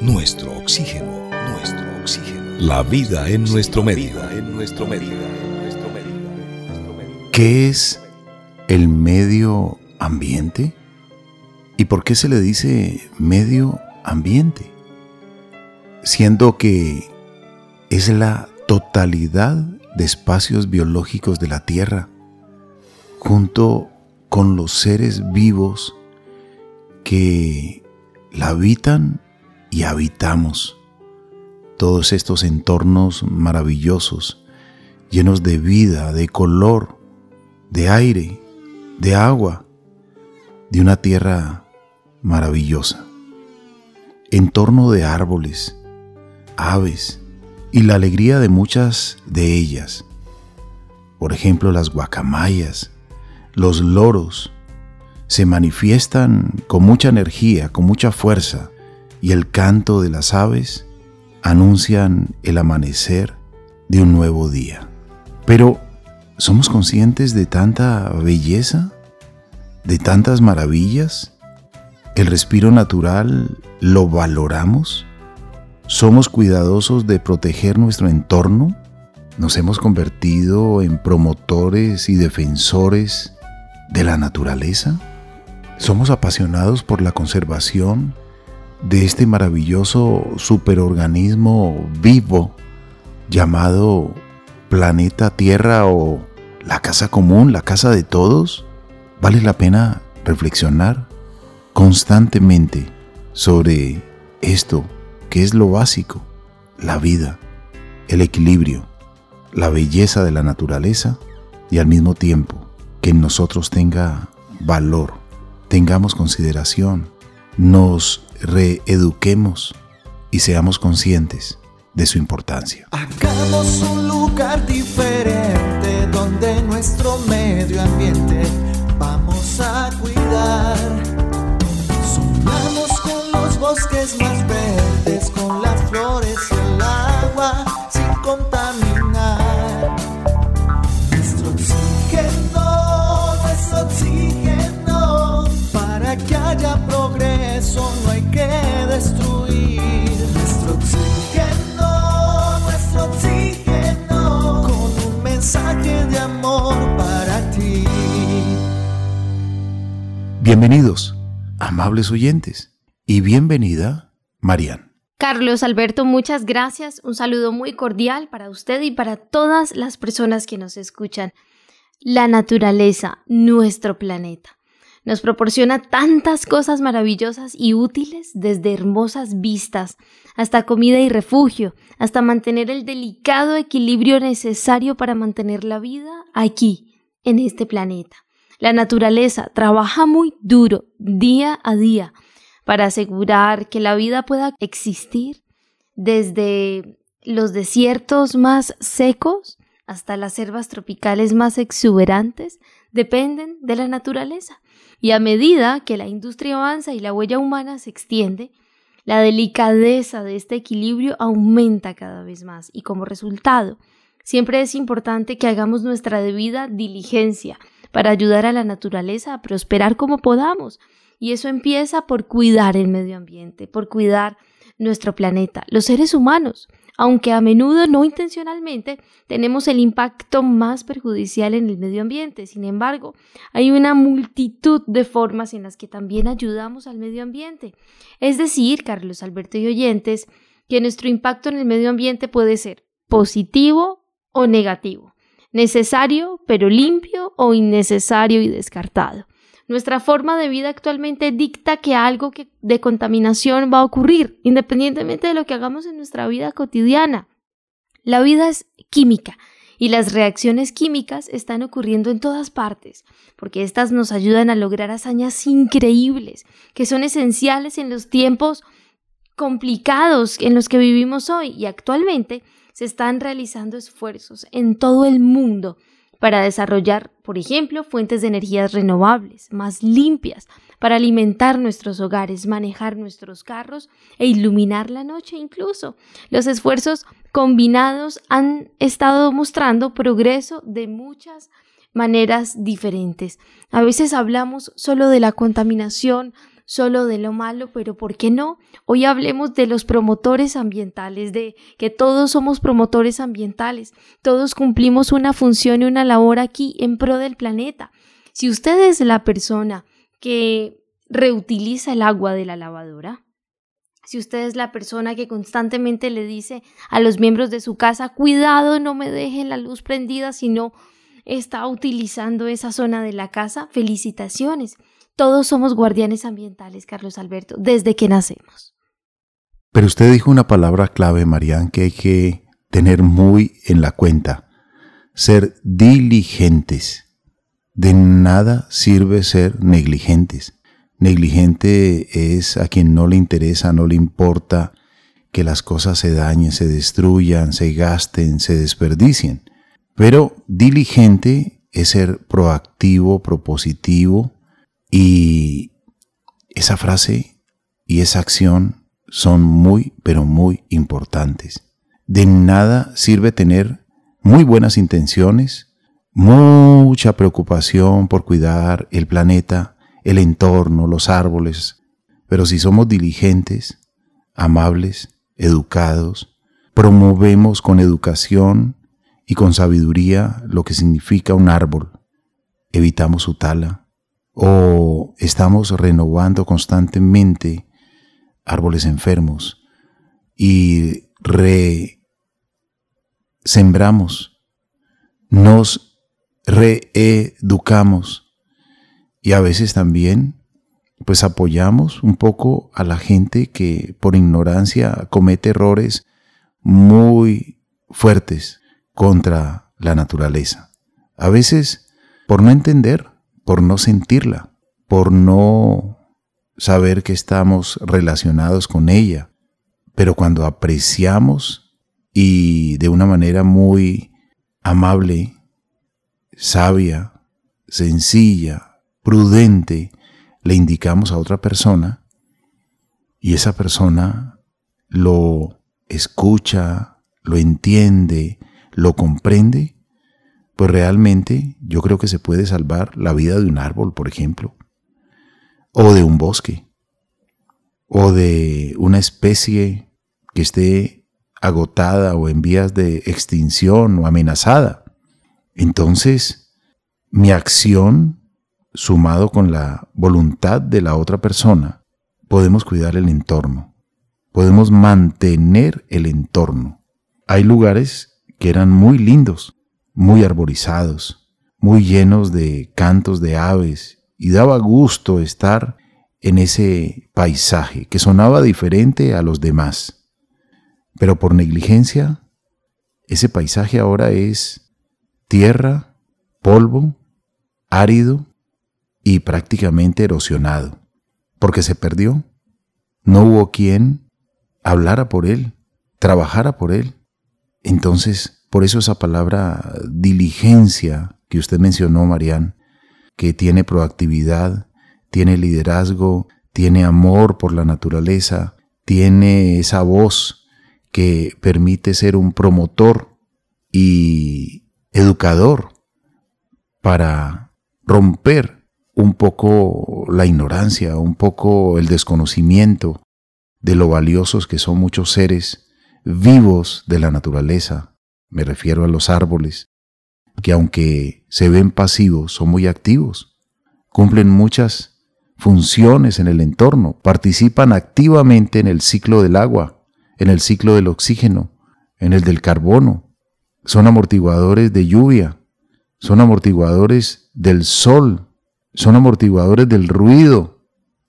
nuestro oxígeno, nuestro oxígeno. La vida en nuestro medio, en nuestro medio. ¿Qué es el medio ambiente? ¿Y por qué se le dice medio ambiente? Siendo que es la totalidad de espacios biológicos de la Tierra, junto con los seres vivos que la habitan y habitamos. Todos estos entornos maravillosos, llenos de vida, de color, de aire, de agua, de una tierra maravillosa. Entorno de árboles, aves y la alegría de muchas de ellas. Por ejemplo, las guacamayas, los loros, se manifiestan con mucha energía, con mucha fuerza, y el canto de las aves anuncian el amanecer de un nuevo día. Pero, ¿somos conscientes de tanta belleza? ¿De tantas maravillas? ¿El respiro natural lo valoramos? ¿Somos cuidadosos de proteger nuestro entorno? ¿Nos hemos convertido en promotores y defensores de la naturaleza? Somos apasionados por la conservación de este maravilloso superorganismo vivo llamado planeta Tierra o la casa común, la casa de todos. Vale la pena reflexionar constantemente sobre esto que es lo básico, la vida, el equilibrio, la belleza de la naturaleza y al mismo tiempo que en nosotros tenga valor tengamos consideración, nos reeduquemos y seamos conscientes de su importancia. Hagamos un lugar diferente donde nuestro medio ambiente vamos a cuidar. Sumamos con los bosques más amor para ti. Bienvenidos, amables oyentes, y bienvenida, Marian. Carlos Alberto, muchas gracias. Un saludo muy cordial para usted y para todas las personas que nos escuchan. La naturaleza, nuestro planeta, nos proporciona tantas cosas maravillosas y útiles, desde hermosas vistas hasta comida y refugio, hasta mantener el delicado equilibrio necesario para mantener la vida aquí, en este planeta. La naturaleza trabaja muy duro, día a día, para asegurar que la vida pueda existir desde los desiertos más secos hasta las selvas tropicales más exuberantes, dependen de la naturaleza. Y a medida que la industria avanza y la huella humana se extiende, la delicadeza de este equilibrio aumenta cada vez más y como resultado, siempre es importante que hagamos nuestra debida diligencia para ayudar a la naturaleza a prosperar como podamos. Y eso empieza por cuidar el medio ambiente, por cuidar nuestro planeta, los seres humanos, aunque a menudo no intencionalmente tenemos el impacto más perjudicial en el medio ambiente. Sin embargo, hay una multitud de formas en las que también ayudamos al medio ambiente. Es decir, Carlos Alberto y oyentes, que nuestro impacto en el medio ambiente puede ser positivo o negativo, necesario pero limpio o innecesario y descartado. Nuestra forma de vida actualmente dicta que algo de contaminación va a ocurrir, independientemente de lo que hagamos en nuestra vida cotidiana. La vida es química y las reacciones químicas están ocurriendo en todas partes, porque éstas nos ayudan a lograr hazañas increíbles, que son esenciales en los tiempos complicados en los que vivimos hoy y actualmente se están realizando esfuerzos en todo el mundo para desarrollar, por ejemplo, fuentes de energías renovables, más limpias, para alimentar nuestros hogares, manejar nuestros carros e iluminar la noche incluso. Los esfuerzos combinados han estado mostrando progreso de muchas maneras diferentes. A veces hablamos solo de la contaminación, solo de lo malo, pero ¿por qué no? Hoy hablemos de los promotores ambientales, de que todos somos promotores ambientales, todos cumplimos una función y una labor aquí en pro del planeta. Si usted es la persona que reutiliza el agua de la lavadora, si usted es la persona que constantemente le dice a los miembros de su casa, cuidado, no me dejen la luz prendida si no está utilizando esa zona de la casa, felicitaciones. Todos somos guardianes ambientales, Carlos Alberto, desde que nacemos. Pero usted dijo una palabra clave, Marian, que hay que tener muy en la cuenta. Ser diligentes. De nada sirve ser negligentes. Negligente es a quien no le interesa, no le importa que las cosas se dañen, se destruyan, se gasten, se desperdicien. Pero diligente es ser proactivo, propositivo, y esa frase y esa acción son muy, pero muy importantes. De nada sirve tener muy buenas intenciones, mucha preocupación por cuidar el planeta, el entorno, los árboles, pero si somos diligentes, amables, educados, promovemos con educación y con sabiduría lo que significa un árbol, evitamos su tala, o estamos renovando constantemente árboles enfermos y resembramos, nos reeducamos y a veces también pues apoyamos un poco a la gente que por ignorancia comete errores muy fuertes contra la naturaleza. A veces por no entender por no sentirla, por no saber que estamos relacionados con ella. Pero cuando apreciamos y de una manera muy amable, sabia, sencilla, prudente, le indicamos a otra persona y esa persona lo escucha, lo entiende, lo comprende, pues realmente yo creo que se puede salvar la vida de un árbol, por ejemplo, o de un bosque, o de una especie que esté agotada o en vías de extinción o amenazada. Entonces, mi acción, sumado con la voluntad de la otra persona, podemos cuidar el entorno, podemos mantener el entorno. Hay lugares que eran muy lindos, muy arborizados, muy llenos de cantos de aves, y daba gusto estar en ese paisaje que sonaba diferente a los demás. Pero por negligencia, ese paisaje ahora es tierra, polvo, árido y prácticamente erosionado, porque se perdió. No hubo quien hablara por él, trabajara por él. Entonces por eso esa palabra diligencia que usted mencionó, Marian, que tiene proactividad, tiene liderazgo, tiene amor por la naturaleza, tiene esa voz que permite ser un promotor y educador para romper un poco la ignorancia, un poco el desconocimiento de lo valiosos que son muchos seres vivos de la naturaleza, me refiero a los árboles, que aunque se ven pasivos, son muy activos, cumplen muchas funciones en el entorno, participan activamente en el ciclo del agua, en el ciclo del oxígeno, en el del carbono, son amortiguadores de lluvia, son amortiguadores del sol, son amortiguadores del ruido,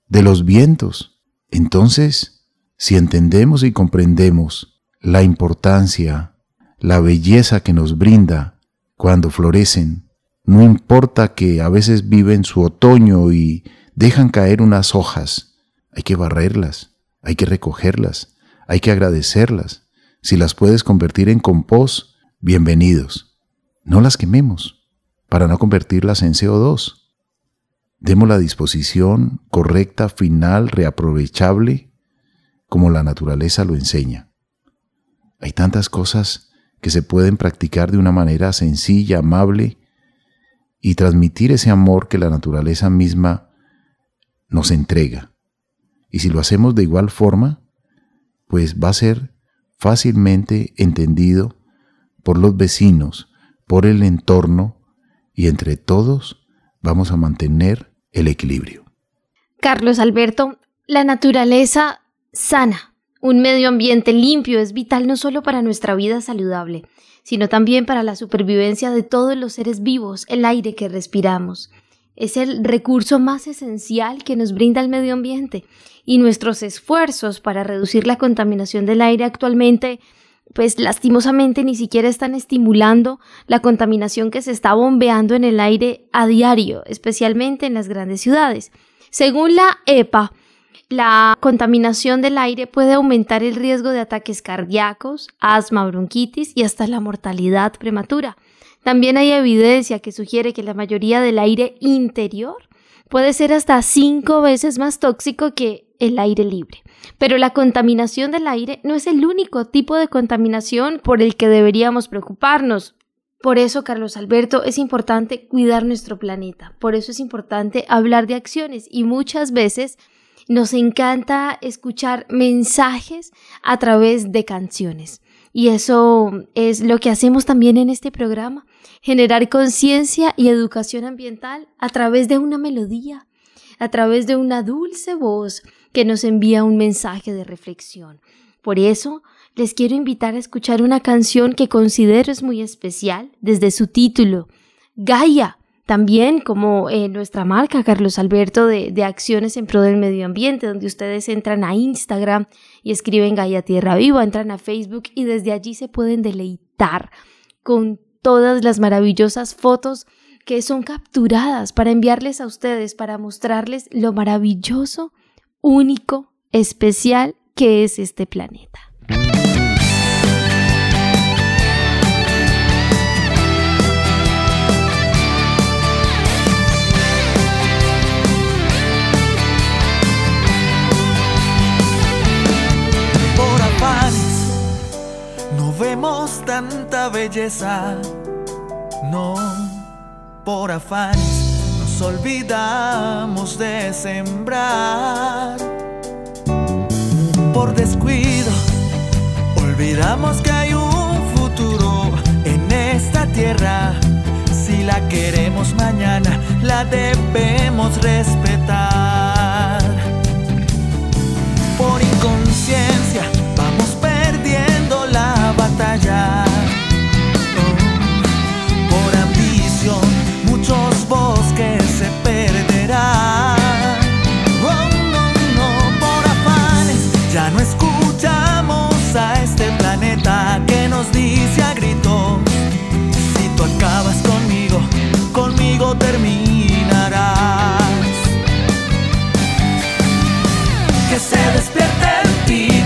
de los vientos. Entonces, si entendemos y comprendemos la importancia la belleza que nos brinda cuando florecen. No importa que a veces viven su otoño y dejan caer unas hojas, hay que barrerlas, hay que recogerlas, hay que agradecerlas. Si las puedes convertir en compost, bienvenidos. No las quememos para no convertirlas en CO2. Demos la disposición correcta, final, reaprovechable, como la naturaleza lo enseña. Hay tantas cosas que se pueden practicar de una manera sencilla, amable y transmitir ese amor que la naturaleza misma nos entrega. Y si lo hacemos de igual forma, pues va a ser fácilmente entendido por los vecinos, por el entorno y entre todos vamos a mantener el equilibrio. Carlos Alberto, la naturaleza sana, un medio ambiente limpio es vital no solo para nuestra vida saludable, sino también para la supervivencia de todos los seres vivos, el aire que respiramos. Es el recurso más esencial que nos brinda el medio ambiente y nuestros esfuerzos para reducir la contaminación del aire actualmente pues lastimosamente ni siquiera están estimulando la contaminación que se está bombeando en el aire a diario, especialmente en las grandes ciudades. Según la EPA, la contaminación del aire puede aumentar el riesgo de ataques cardíacos, asma, bronquitis y hasta la mortalidad prematura. También hay evidencia que sugiere que la mayoría del aire interior puede ser hasta cinco veces más tóxico que el aire libre. Pero la contaminación del aire no es el único tipo de contaminación por el que deberíamos preocuparnos. Por eso, Carlos Alberto, es importante cuidar nuestro planeta. Por eso es importante hablar de acciones y muchas veces nos encanta escuchar mensajes a través de canciones. Y eso es lo que hacemos también en este programa, generar conciencia y educación ambiental a través de una melodía, a través de una dulce voz que nos envía un mensaje de reflexión. Por eso, les quiero invitar a escuchar una canción que considero es muy especial desde su título, Gaia, también como eh, nuestra marca, Carlos Alberto, de, de, Acciones en Pro del Medio Ambiente, donde ustedes entran a Instagram y escriben Gaia Tierra Viva, entran a Facebook y desde allí se pueden deleitar con todas las maravillosas fotos que son capturadas para enviarles a ustedes, para mostrarles lo maravilloso, único, especial que es este planeta. No, por afanes nos olvidamos de sembrar. Por descuido, olvidamos que hay un futuro en esta tierra. Si la queremos mañana, la debemos respetar. Por inconsciencia,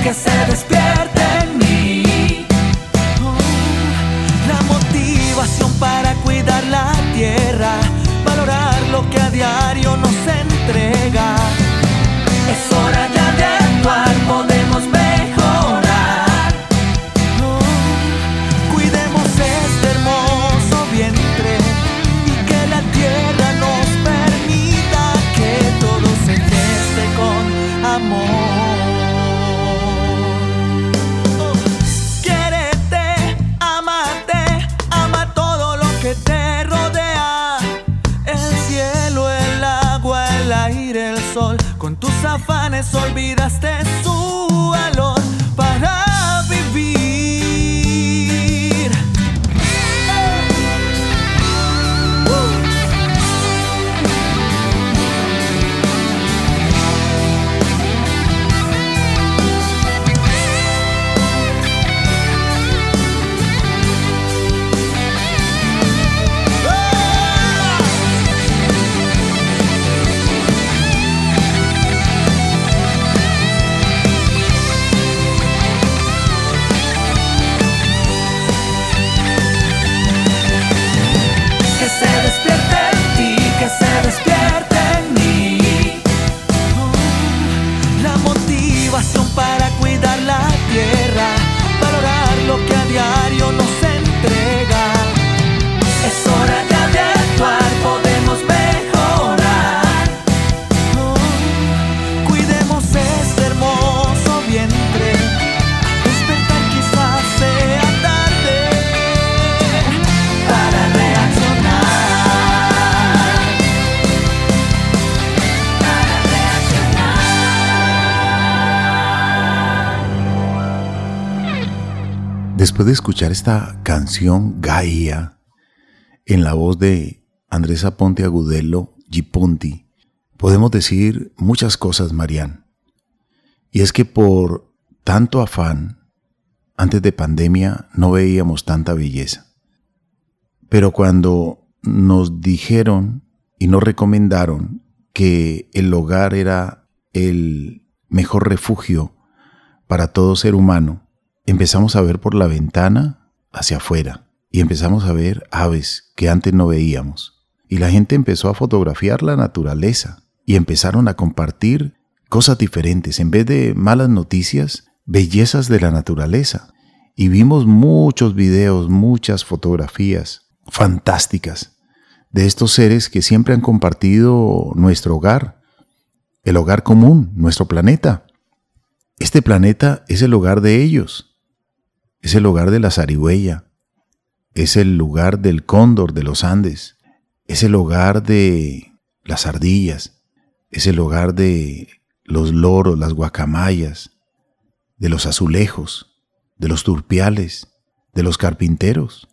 que se despierte en mí. Oh, la motivación para cuidar la tierra, valorar lo que a diario nos entrega. Es hora ya de actuar, podemos mejorar. Oh, cuidemos este hermoso vientre y que la tierra nos permita que todo se geste con amor. Afanes olvidaste su Después de escuchar esta canción Gaia en la voz de Andrés Aponte Agudelo Giponti, podemos decir muchas cosas, Marian. Y es que por tanto afán, antes de pandemia no veíamos tanta belleza. Pero cuando nos dijeron y nos recomendaron que el hogar era el mejor refugio para todo ser humano, empezamos a ver por la ventana hacia afuera y empezamos a ver aves que antes no veíamos. Y la gente empezó a fotografiar la naturaleza y empezaron a compartir cosas diferentes. En vez de malas noticias, bellezas de la naturaleza. Y vimos muchos videos, muchas fotografías fantásticas de estos seres que siempre han compartido nuestro hogar, el hogar común, nuestro planeta. Este planeta es el hogar de ellos es el hogar de la zarigüeya, es el lugar del cóndor de los Andes, es el hogar de las ardillas, es el hogar de los loros, las guacamayas, de los azulejos, de los turpiales, de los carpinteros,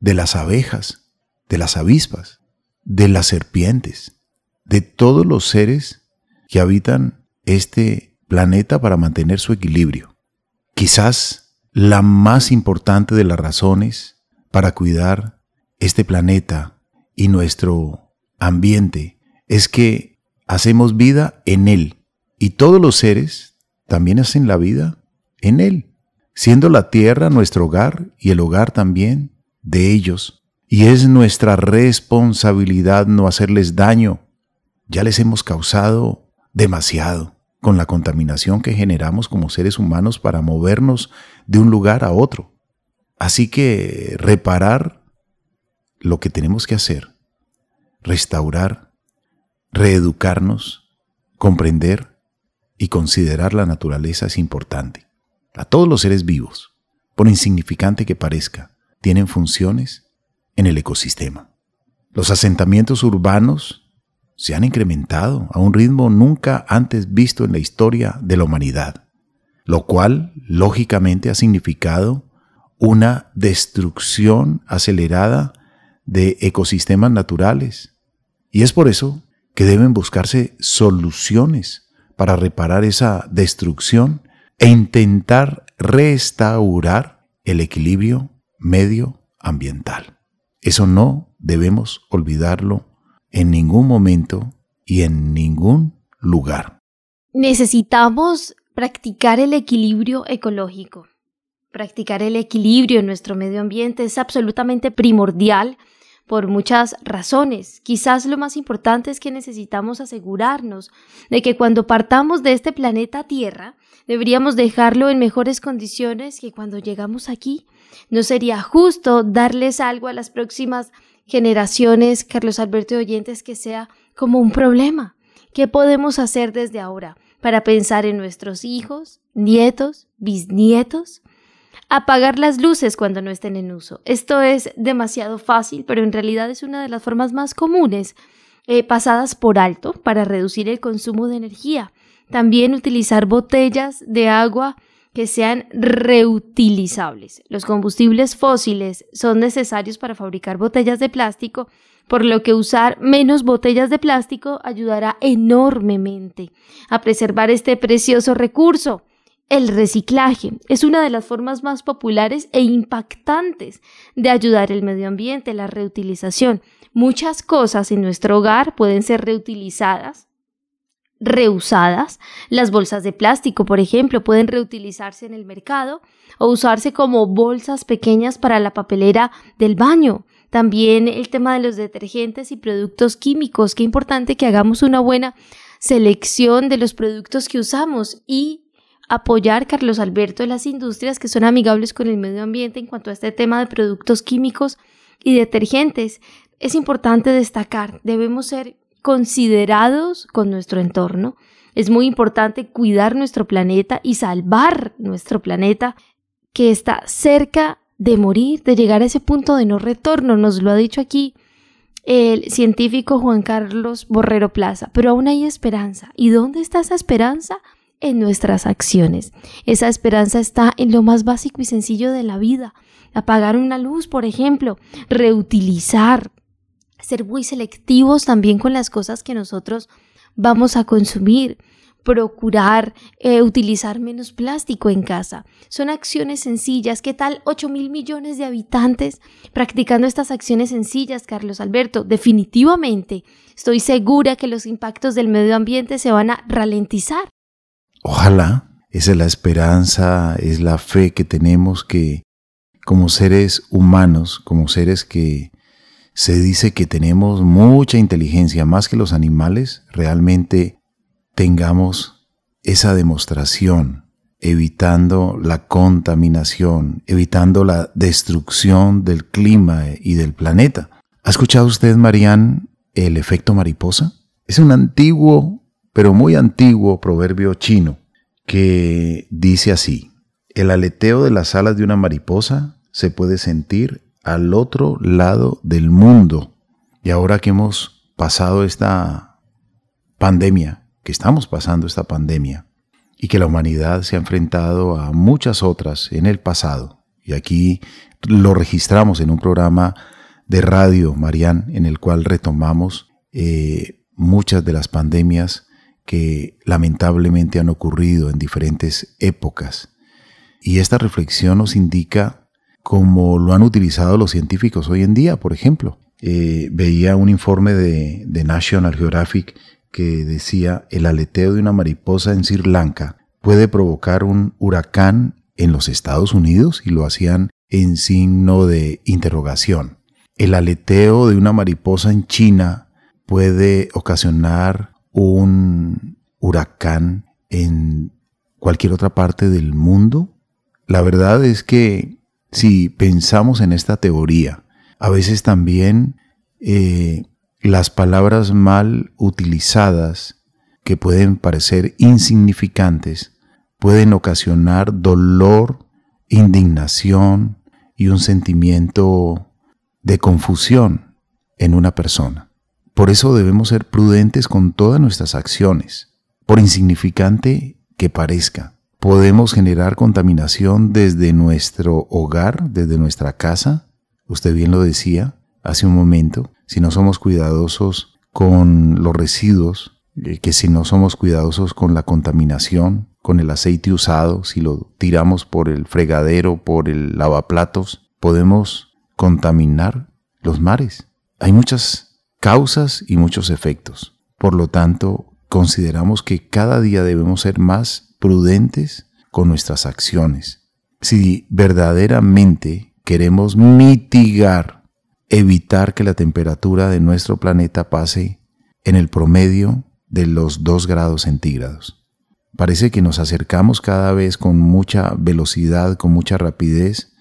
de las abejas, de las avispas, de las serpientes, de todos los seres que habitan este planeta para mantener su equilibrio. Quizás la más importante de las razones para cuidar este planeta y nuestro ambiente es que hacemos vida en él y todos los seres también hacen la vida en él, siendo la tierra nuestro hogar y el hogar también de ellos. Y es nuestra responsabilidad no hacerles daño. Ya les hemos causado demasiado con la contaminación que generamos como seres humanos para movernos de un lugar a otro. Así que reparar lo que tenemos que hacer, restaurar, reeducarnos, comprender y considerar la naturaleza es importante. A todos los seres vivos, por insignificante que parezca, tienen funciones en el ecosistema. Los asentamientos urbanos se han incrementado a un ritmo nunca antes visto en la historia de la humanidad, lo cual lógicamente ha significado una destrucción acelerada de ecosistemas naturales. Y es por eso que deben buscarse soluciones para reparar esa destrucción e intentar restaurar el equilibrio medioambiental. Eso no debemos olvidarlo en ningún momento y en ningún lugar. Necesitamos practicar el equilibrio ecológico. Practicar el equilibrio en nuestro medio ambiente es absolutamente primordial por muchas razones. Quizás lo más importante es que necesitamos asegurarnos de que cuando partamos de este planeta Tierra, deberíamos dejarlo en mejores condiciones que cuando llegamos aquí. No sería justo darles algo a las próximas generaciones, Carlos Alberto de Oyentes, que sea como un problema. ¿Qué podemos hacer desde ahora para pensar en nuestros hijos, nietos, bisnietos? Apagar las luces cuando no estén en uso. Esto es demasiado fácil, pero en realidad es una de las formas más comunes eh, pasadas por alto para reducir el consumo de energía. También utilizar botellas de agua que sean reutilizables. Los combustibles fósiles son necesarios para fabricar botellas de plástico, por lo que usar menos botellas de plástico ayudará enormemente a preservar este precioso recurso. El reciclaje es una de las formas más populares e impactantes de ayudar al medio ambiente, la reutilización. Muchas cosas en nuestro hogar pueden ser reutilizadas reusadas. Las bolsas de plástico, por ejemplo, pueden reutilizarse en el mercado o usarse como bolsas pequeñas para la papelera del baño. También el tema de los detergentes y productos químicos. Qué importante que hagamos una buena selección de los productos que usamos y apoyar, Carlos Alberto, las industrias que son amigables con el medio ambiente en cuanto a este tema de productos químicos y detergentes. Es importante destacar, debemos ser considerados con nuestro entorno. Es muy importante cuidar nuestro planeta y salvar nuestro planeta que está cerca de morir, de llegar a ese punto de no retorno. Nos lo ha dicho aquí el científico Juan Carlos Borrero Plaza. Pero aún hay esperanza. ¿Y dónde está esa esperanza? en nuestras acciones. Esa esperanza está en lo más básico y sencillo de la vida. Apagar una luz, por ejemplo, reutilizar, ser muy selectivos también con las cosas que nosotros vamos a consumir, procurar eh, utilizar menos plástico en casa. Son acciones sencillas. ¿Qué tal 8 mil millones de habitantes practicando estas acciones sencillas, Carlos Alberto? Definitivamente estoy segura que los impactos del medio ambiente se van a ralentizar. Ojalá, esa es la esperanza, es la fe que tenemos que como seres humanos, como seres que se dice que tenemos mucha inteligencia más que los animales, realmente tengamos esa demostración, evitando la contaminación, evitando la destrucción del clima y del planeta. ¿Ha escuchado usted, Marianne, el efecto mariposa? Es un antiguo, pero muy antiguo proverbio chino que dice así, el aleteo de las alas de una mariposa se puede sentir al otro lado del mundo. Y ahora que hemos pasado esta pandemia, que estamos pasando esta pandemia y que la humanidad se ha enfrentado a muchas otras en el pasado. Y aquí lo registramos en un programa de radio, Marian, en el cual retomamos eh, muchas de las pandemias que lamentablemente han ocurrido en diferentes épocas. Y esta reflexión nos indica cómo lo han utilizado los científicos hoy en día, por ejemplo. Eh, veía un informe de, de National Geographic que decía el aleteo de una mariposa en Sri Lanka puede provocar un huracán en los Estados Unidos y lo hacían en signo de interrogación. El aleteo de una mariposa en China puede ocasionar un huracán en cualquier otra parte del mundo. La verdad es que si pensamos en esta teoría, a veces también eh, las palabras mal utilizadas, que pueden parecer insignificantes, pueden ocasionar dolor, indignación y un sentimiento de confusión en una persona. Por eso debemos ser prudentes con todas nuestras acciones, por insignificante que parezca. Podemos generar contaminación desde nuestro hogar, desde nuestra casa, usted bien lo decía hace un momento, si no somos cuidadosos con los residuos, eh, que si no somos cuidadosos con la contaminación, con el aceite usado, si lo tiramos por el fregadero, por el lavaplatos, podemos contaminar los mares. Hay muchas causas y muchos efectos. Por lo tanto, consideramos que cada día debemos ser más prudentes con nuestras acciones. Si verdaderamente queremos mitigar evitar que la temperatura de nuestro planeta pase en el promedio de los 2 grados centígrados. Parece que nos acercamos cada vez con mucha velocidad, con mucha rapidez,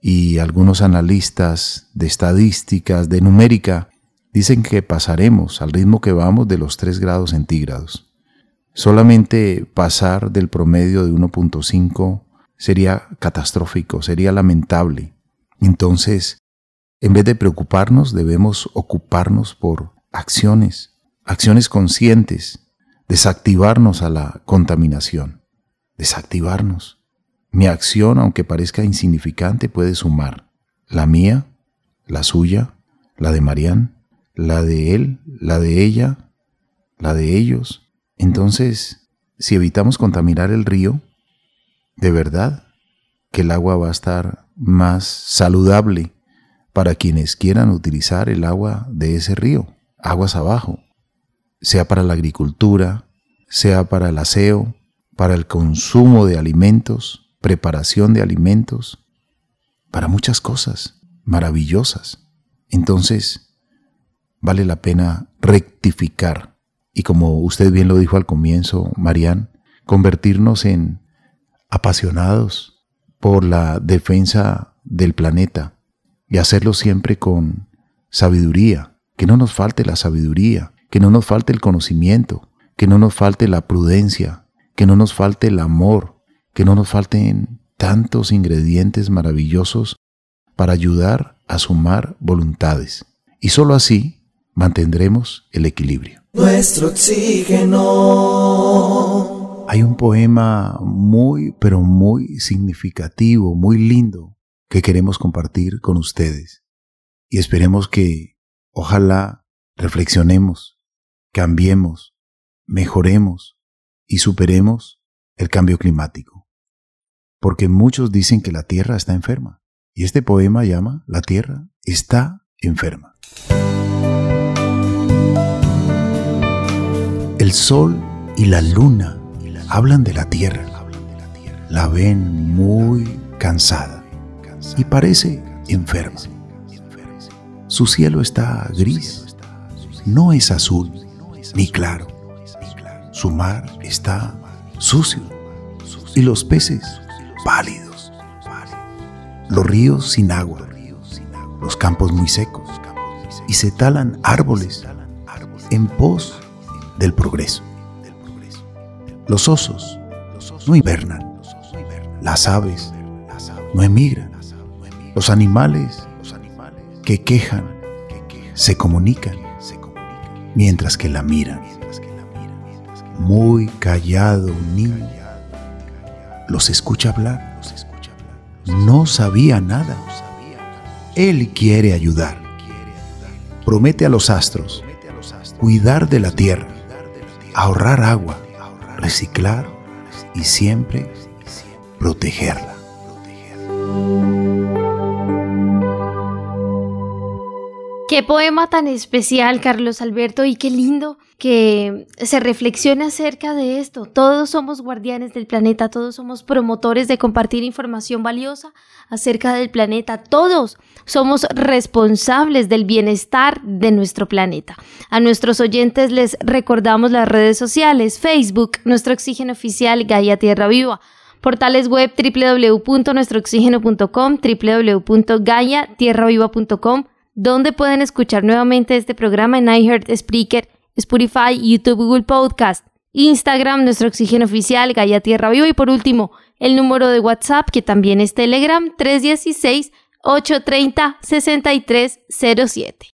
y algunos analistas de estadísticas, de numérica, dicen que pasaremos al ritmo que vamos de los 3 grados centígrados. Solamente pasar del promedio de 1.5 sería catastrófico, sería lamentable. Entonces, en vez de preocuparnos, debemos ocuparnos por acciones, acciones conscientes, desactivarnos a la contaminación, desactivarnos. Mi acción, aunque parezca insignificante, puede sumar. La mía, la suya, la de Marián, la de él, la de ella, la de ellos. Entonces, si evitamos contaminar el río, de verdad que el agua va a estar más saludable para quienes quieran utilizar el agua de ese río, aguas abajo, sea para la agricultura, sea para el aseo, para el consumo de alimentos, preparación de alimentos, para muchas cosas maravillosas. Entonces, vale la pena rectificar y como usted bien lo dijo al comienzo, Marían, convertirnos en apasionados por la defensa del planeta, y hacerlo siempre con sabiduría, que no nos falte la sabiduría, que no nos falte el conocimiento, que no nos falte la prudencia, que no nos falte el amor, que no nos falten tantos ingredientes maravillosos para ayudar a sumar voluntades. Y sólo así mantendremos el equilibrio. Nuestro oxígeno. hay un poema muy, pero muy significativo, muy lindo, que queremos compartir con ustedes. Y esperemos que, ojalá, reflexionemos, cambiemos, mejoremos y superemos el cambio climático. Porque muchos dicen que la Tierra está enferma. Y este poema llama La Tierra está enferma. El sol y la luna hablan de la tierra. La ven muy cansada y parece enferma. Su cielo está gris, no es azul ni claro. Su mar está sucio y los peces pálidos. Los ríos sin agua, los campos muy secos y se talan árboles en pos del progreso. Los osos no hibernan. Las aves no emigran. Los animales que quejan se comunican mientras que la miran. Muy callado un niño los escucha hablar. No sabía nada. Él quiere ayudar. Promete a los astros cuidar de la tierra, ahorrar agua reciclar y siempre protegerla. Qué poema tan especial, Carlos Alberto, y qué lindo que se reflexione acerca de esto. Todos somos guardianes del planeta, todos somos promotores de compartir información valiosa acerca del planeta, todos somos responsables del bienestar de nuestro planeta. A nuestros oyentes les recordamos las redes sociales, Facebook, nuestro oxígeno oficial Gaia Tierra Viva portales web www.nuestrooxígeno.com, www.gaiatierraviva.com, donde pueden escuchar nuevamente este programa en iHeart Speaker, Spotify, YouTube, Google Podcast, Instagram, nuestro oxígeno oficial, Gaia Tierra Viva y por último, el número de WhatsApp que también es Telegram 316 830 6307.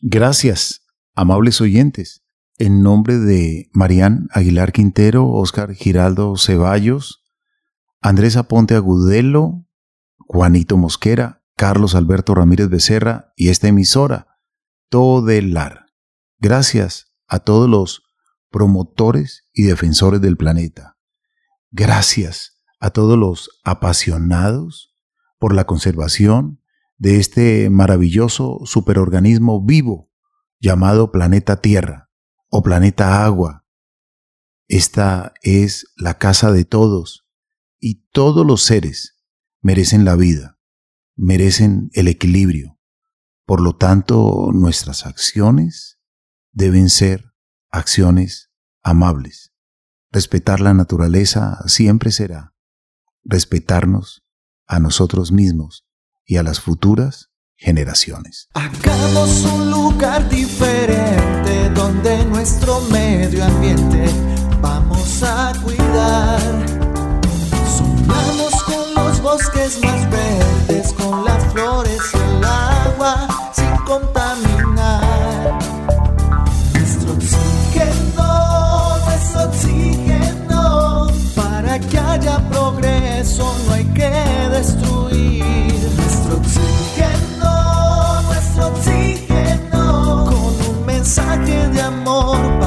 Gracias, amables oyentes. En nombre de Marían Aguilar Quintero, Oscar Giraldo Ceballos, Andrés Aponte Agudelo, Juanito Mosquera, Carlos Alberto Ramírez Becerra y esta emisora, Todelar. Gracias a todos los promotores y defensores del planeta. Gracias a todos los apasionados por la conservación de este maravilloso superorganismo vivo llamado planeta Tierra o planeta Agua. Esta es la casa de todos y todos los seres merecen la vida merecen el equilibrio. Por lo tanto, nuestras acciones deben ser acciones amables. Respetar la naturaleza siempre será respetarnos a nosotros mismos y a las futuras generaciones. Hagamos un lugar diferente donde nuestro medio ambiente vamos a cuidar bosques más verdes, con las flores y el agua sin contaminar. Nuestro oxígeno, nuestro oxígeno, para que haya progreso no hay que destruir. Nuestro oxígeno, nuestro oxígeno, con un mensaje de amor.